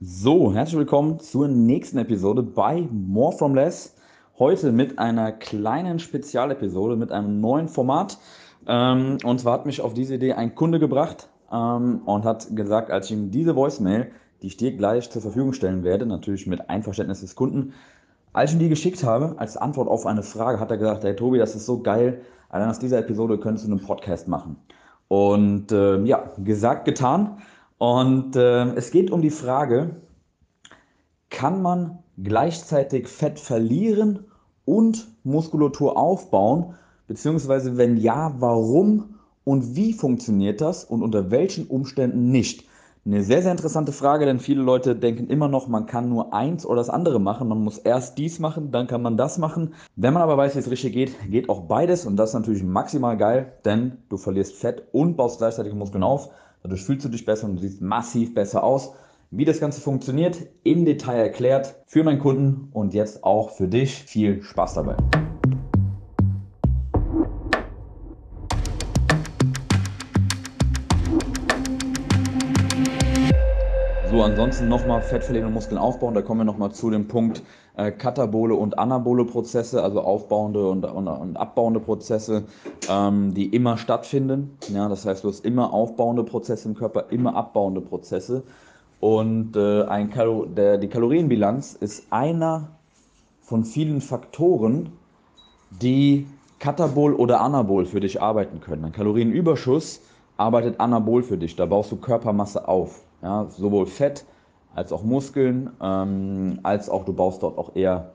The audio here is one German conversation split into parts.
So, herzlich willkommen zur nächsten Episode bei More From Less. Heute mit einer kleinen Spezialepisode, mit einem neuen Format. Ähm, und zwar hat mich auf diese Idee ein Kunde gebracht ähm, und hat gesagt, als ich ihm diese Voicemail, die ich dir gleich zur Verfügung stellen werde, natürlich mit Einverständnis des Kunden, als ich ihm die geschickt habe, als Antwort auf eine Frage, hat er gesagt, hey Tobi, das ist so geil, allein aus dieser Episode könntest du einen Podcast machen. Und äh, ja, gesagt, getan. Und äh, es geht um die Frage, kann man gleichzeitig Fett verlieren und Muskulatur aufbauen? Beziehungsweise wenn ja, warum und wie funktioniert das und unter welchen Umständen nicht? Eine sehr, sehr interessante Frage, denn viele Leute denken immer noch, man kann nur eins oder das andere machen. Man muss erst dies machen, dann kann man das machen. Wenn man aber weiß, wie es richtig geht, geht auch beides und das ist natürlich maximal geil, denn du verlierst Fett und baust gleichzeitig Muskeln auf. Dadurch fühlst du dich besser und du siehst massiv besser aus. Wie das Ganze funktioniert, im Detail erklärt für meinen Kunden und jetzt auch für dich. Viel Spaß dabei. Ansonsten nochmal fettverlegende Muskeln aufbauen. Da kommen wir nochmal zu dem Punkt äh, katabole und anabole Prozesse, also aufbauende und, und, und abbauende Prozesse, ähm, die immer stattfinden. Ja, das heißt, du hast immer aufbauende Prozesse im Körper, immer abbauende Prozesse. Und äh, ein Kalo der, die Kalorienbilanz ist einer von vielen Faktoren, die katabol oder anabol für dich arbeiten können. Ein Kalorienüberschuss arbeitet anabol für dich. Da baust du Körpermasse auf. Ja, sowohl Fett als auch Muskeln, ähm, als auch du baust dort auch eher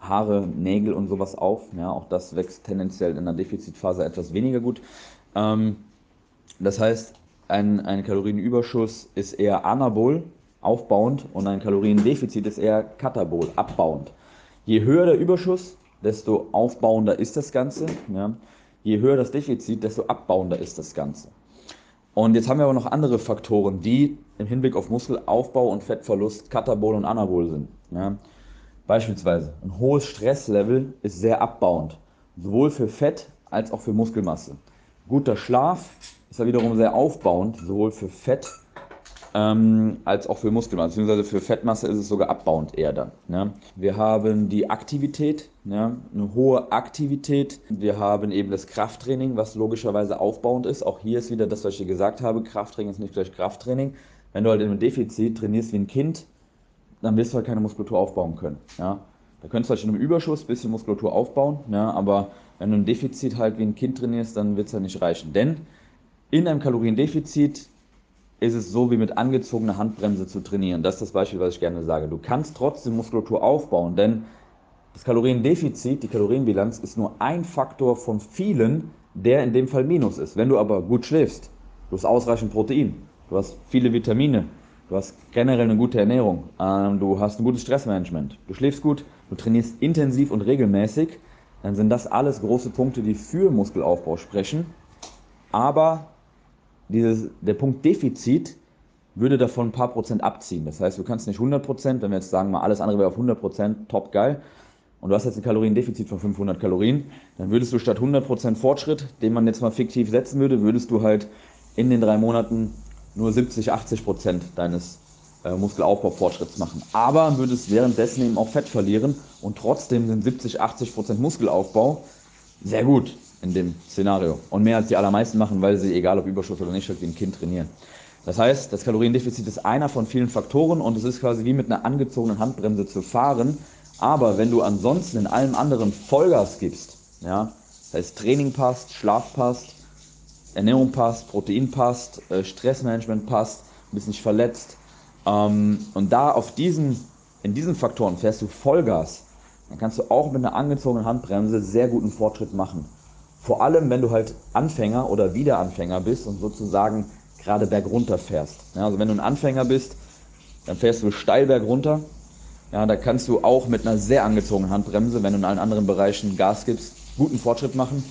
Haare, Nägel und sowas auf. Ja, auch das wächst tendenziell in der Defizitphase etwas weniger gut. Ähm, das heißt, ein, ein Kalorienüberschuss ist eher anabol, aufbauend, und ein Kaloriendefizit ist eher katabol, abbauend. Je höher der Überschuss, desto aufbauender ist das Ganze. Ja. Je höher das Defizit, desto abbauender ist das Ganze. Und jetzt haben wir aber noch andere Faktoren, die im Hinblick auf Muskelaufbau und Fettverlust katabol und anabol sind. Ja. Beispielsweise ein hohes Stresslevel ist sehr abbauend, sowohl für Fett als auch für Muskelmasse. Guter Schlaf ist ja wiederum sehr aufbauend, sowohl für Fett ähm, als auch für Muskelmasse, beziehungsweise für Fettmasse ist es sogar abbauend eher dann. Ne? Wir haben die Aktivität, ne? eine hohe Aktivität. Wir haben eben das Krafttraining, was logischerweise aufbauend ist. Auch hier ist wieder das, was ich dir gesagt habe, Krafttraining ist nicht gleich Krafttraining. Wenn du halt einem Defizit trainierst wie ein Kind, dann wirst du halt keine Muskulatur aufbauen können. Ja? Da könntest du halt in einem Überschuss ein bisschen Muskulatur aufbauen, ja? aber wenn du ein Defizit halt wie ein Kind trainierst, dann wird es halt nicht reichen. Denn in einem Kaloriendefizit ist es so wie mit angezogener Handbremse zu trainieren. Das ist das Beispiel, was ich gerne sage. Du kannst trotzdem Muskulatur aufbauen, denn das Kaloriendefizit, die Kalorienbilanz, ist nur ein Faktor von vielen, der in dem Fall Minus ist. Wenn du aber gut schläfst, du hast ausreichend Protein, du hast viele Vitamine, du hast generell eine gute Ernährung, ähm, du hast ein gutes Stressmanagement, du schläfst gut, du trainierst intensiv und regelmäßig, dann sind das alles große Punkte, die für Muskelaufbau sprechen. Aber dieses, der Punkt Defizit würde davon ein paar Prozent abziehen. Das heißt, du kannst nicht 100 Prozent, wenn wir jetzt sagen mal, alles andere wäre auf 100 Prozent, top geil, und du hast jetzt ein Kaloriendefizit von 500 Kalorien, dann würdest du statt 100 Prozent Fortschritt, den man jetzt mal fiktiv setzen würde, würdest du halt in den drei Monaten nur 70, 80 Prozent deines äh, Muskelaufbaufortschritts machen. Aber würdest währenddessen eben auch Fett verlieren und trotzdem sind 70, 80 Prozent Muskelaufbau sehr gut in dem Szenario. Und mehr als die allermeisten machen, weil sie, egal ob Überschuss oder nicht, wie ein Kind trainieren. Das heißt, das Kaloriendefizit ist einer von vielen Faktoren und es ist quasi wie mit einer angezogenen Handbremse zu fahren. Aber wenn du ansonsten in allem anderen Vollgas gibst, ja, das heißt Training passt, Schlaf passt, Ernährung passt, Protein passt, äh, Stressmanagement passt, du bist nicht verletzt ähm, und da auf diesen, in diesen Faktoren fährst du Vollgas, dann kannst du auch mit einer angezogenen Handbremse sehr guten Fortschritt machen. Vor allem, wenn du halt Anfänger oder Wiederanfänger bist und sozusagen gerade bergunter fährst. Ja, also wenn du ein Anfänger bist, dann fährst du steil bergunter. Ja, da kannst du auch mit einer sehr angezogenen Handbremse, wenn du in allen anderen Bereichen Gas gibst, guten Fortschritt machen.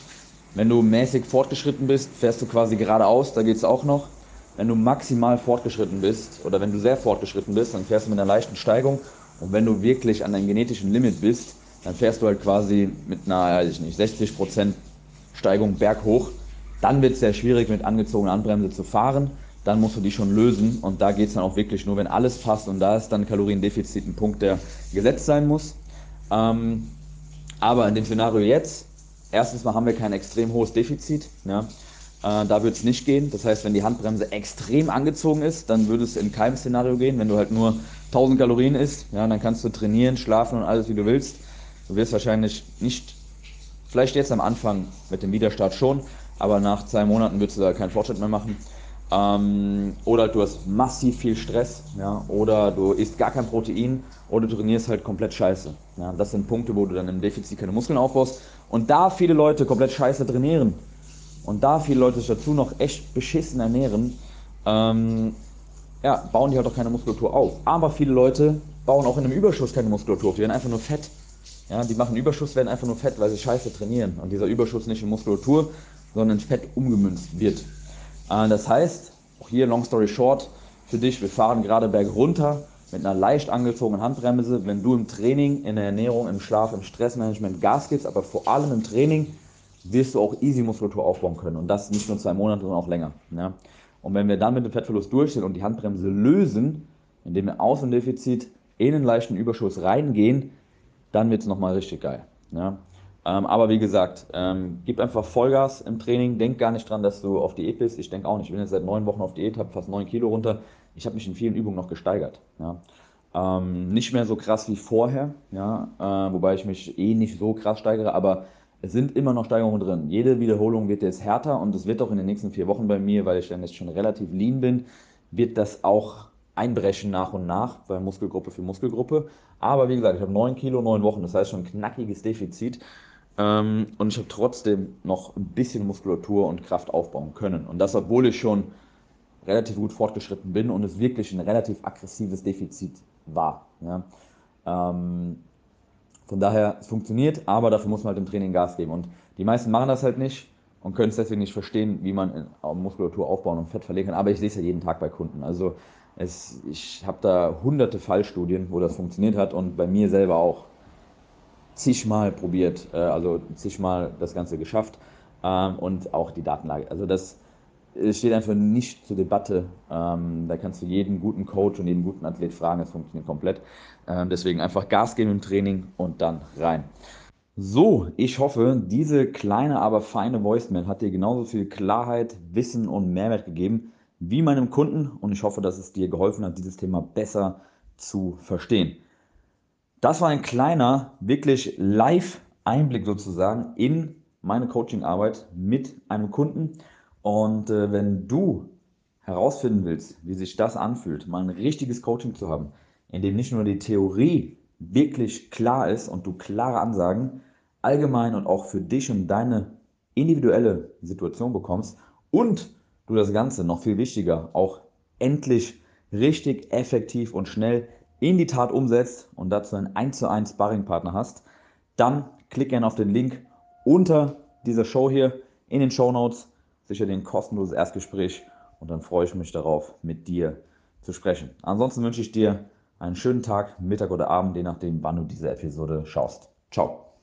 Wenn du mäßig fortgeschritten bist, fährst du quasi geradeaus, da geht es auch noch. Wenn du maximal fortgeschritten bist oder wenn du sehr fortgeschritten bist, dann fährst du mit einer leichten Steigung. Und wenn du wirklich an deinem genetischen Limit bist, dann fährst du halt quasi mit einer, weiß ich nicht, 60% Steigung berghoch. Dann wird es sehr schwierig, mit angezogener Handbremse zu fahren. dann musst du die schon lösen. Und da geht es dann auch wirklich nur, wenn alles passt. Und da ist dann Kaloriendefizit ein Punkt, der gesetzt sein muss. Ähm, aber in dem Szenario jetzt, erstens mal haben wir kein extrem hohes Defizit. Ja. Äh, da würde es nicht gehen. Das heißt, wenn die Handbremse extrem angezogen ist, dann würde es in keinem Szenario gehen. Wenn du halt nur 1000 Kalorien isst, ja, dann kannst du trainieren, schlafen und alles, wie du willst. Du wirst wahrscheinlich nicht, vielleicht jetzt am Anfang mit dem Widerstart schon, aber nach zwei Monaten würdest du da keinen Fortschritt mehr machen. Ähm, oder du hast massiv viel Stress, ja, oder du isst gar kein Protein oder du trainierst halt komplett scheiße. Ja, das sind Punkte, wo du dann im Defizit keine Muskeln aufbaust. Und da viele Leute komplett scheiße trainieren und da viele Leute sich dazu noch echt beschissen ernähren, ähm, ja, bauen die halt auch keine Muskulatur auf. Aber viele Leute bauen auch in einem Überschuss keine Muskulatur auf, die werden einfach nur fett. Ja, die machen Überschuss, werden einfach nur fett, weil sie scheiße trainieren. Und dieser Überschuss nicht in Muskulatur, sondern in Fett umgemünzt wird. Äh, das heißt, auch hier long story short, für dich, wir fahren gerade berg runter mit einer leicht angezogenen Handbremse. Wenn du im Training, in der Ernährung, im Schlaf, im Stressmanagement Gas gibst, aber vor allem im Training, wirst du auch easy Muskulatur aufbauen können. Und das nicht nur zwei Monate, sondern auch länger. Ja. Und wenn wir dann mit dem Fettverlust durchstehen und die Handbremse lösen, indem wir aus dem Defizit in einen leichten Überschuss reingehen, dann wird es nochmal richtig geil. Ja. Ähm, aber wie gesagt, ähm, gib einfach Vollgas im Training. Denk gar nicht dran, dass du auf Diät bist. Ich denke auch nicht. Ich bin jetzt seit neun Wochen auf Diät, habe fast neun Kilo runter. Ich habe mich in vielen Übungen noch gesteigert. Ja. Ähm, nicht mehr so krass wie vorher, ja, äh, wobei ich mich eh nicht so krass steigere, aber es sind immer noch Steigerungen drin. Jede Wiederholung wird jetzt härter und es wird auch in den nächsten vier Wochen bei mir, weil ich dann jetzt schon relativ lean bin, wird das auch einbrechen nach und nach bei Muskelgruppe für Muskelgruppe. Aber wie gesagt, ich habe 9 Kilo, 9 Wochen, das heißt schon ein knackiges Defizit. Ähm, und ich habe trotzdem noch ein bisschen Muskulatur und Kraft aufbauen können. Und das, obwohl ich schon relativ gut fortgeschritten bin und es wirklich ein relativ aggressives Defizit war. Ja. Ähm, von daher, es funktioniert, aber dafür muss man halt im Training Gas geben. Und die meisten machen das halt nicht und können es deswegen nicht verstehen, wie man Muskulatur aufbauen und Fett verlegen kann. Aber ich sehe es ja jeden Tag bei Kunden. Also es, ich habe da hunderte Fallstudien, wo das funktioniert hat und bei mir selber auch zigmal probiert, äh, also zigmal das Ganze geschafft ähm, und auch die Datenlage. Also das steht einfach nicht zur Debatte. Ähm, da kannst du jeden guten Coach und jeden guten Athlet fragen, es funktioniert komplett. Ähm, deswegen einfach Gas geben im Training und dann rein. So, ich hoffe, diese kleine, aber feine Voicemail hat dir genauso viel Klarheit, Wissen und Mehrwert gegeben wie meinem Kunden und ich hoffe, dass es dir geholfen hat, dieses Thema besser zu verstehen. Das war ein kleiner, wirklich Live-Einblick sozusagen in meine Coaching-Arbeit mit einem Kunden. Und äh, wenn du herausfinden willst, wie sich das anfühlt, mal ein richtiges Coaching zu haben, in dem nicht nur die Theorie wirklich klar ist und du klare Ansagen allgemein und auch für dich und deine individuelle Situation bekommst und du das Ganze noch viel wichtiger auch endlich richtig effektiv und schnell in die Tat umsetzt und dazu einen 1 zu 1 Sparringpartner hast, dann klick gerne auf den Link unter dieser Show hier in den Show Notes sicher den kostenloses Erstgespräch und dann freue ich mich darauf, mit dir zu sprechen. Ansonsten wünsche ich dir einen schönen Tag, Mittag oder Abend, je nachdem, wann du diese Episode schaust. Ciao.